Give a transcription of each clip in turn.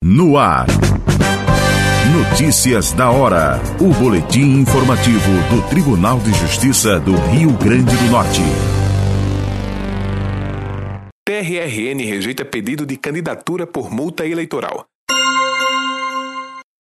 No ar. Notícias da hora. O boletim informativo do Tribunal de Justiça do Rio Grande do Norte. TRRN rejeita pedido de candidatura por multa eleitoral.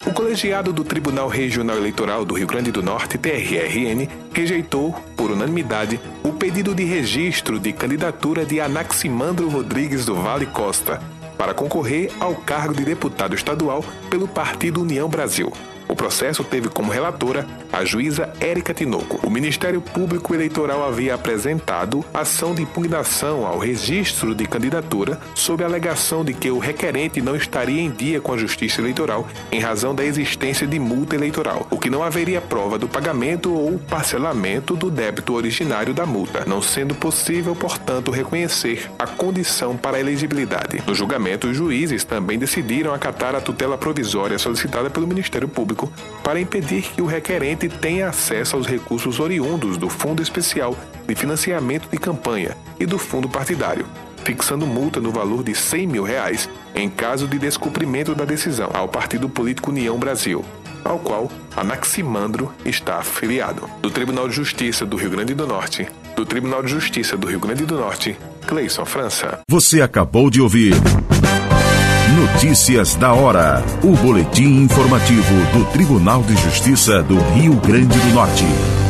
O colegiado do Tribunal Regional Eleitoral do Rio Grande do Norte, TRRN, rejeitou, por unanimidade, o pedido de registro de candidatura de Anaximandro Rodrigues do Vale Costa para concorrer ao cargo de deputado estadual pelo Partido União Brasil. O processo teve como relatora a juíza Érica Tinoco. O Ministério Público Eleitoral havia apresentado ação de impugnação ao registro de candidatura sob a alegação de que o requerente não estaria em dia com a Justiça Eleitoral em razão da existência de multa eleitoral, o que não haveria prova do pagamento ou parcelamento do débito originário da multa, não sendo possível, portanto, reconhecer a condição para a elegibilidade. No julgamento, os juízes também decidiram acatar a tutela provisória solicitada pelo Ministério Público para impedir que o requerente tenha acesso aos recursos oriundos do Fundo Especial de Financiamento de Campanha e do Fundo Partidário, fixando multa no valor de 100 mil reais em caso de descumprimento da decisão ao Partido Político União Brasil, ao qual Anaximandro está afiliado. Do Tribunal de Justiça do Rio Grande do Norte, do Tribunal de Justiça do Rio Grande do Norte, Cleison França. Você acabou de ouvir. Notícias da hora. O boletim informativo do Tribunal de Justiça do Rio Grande do Norte.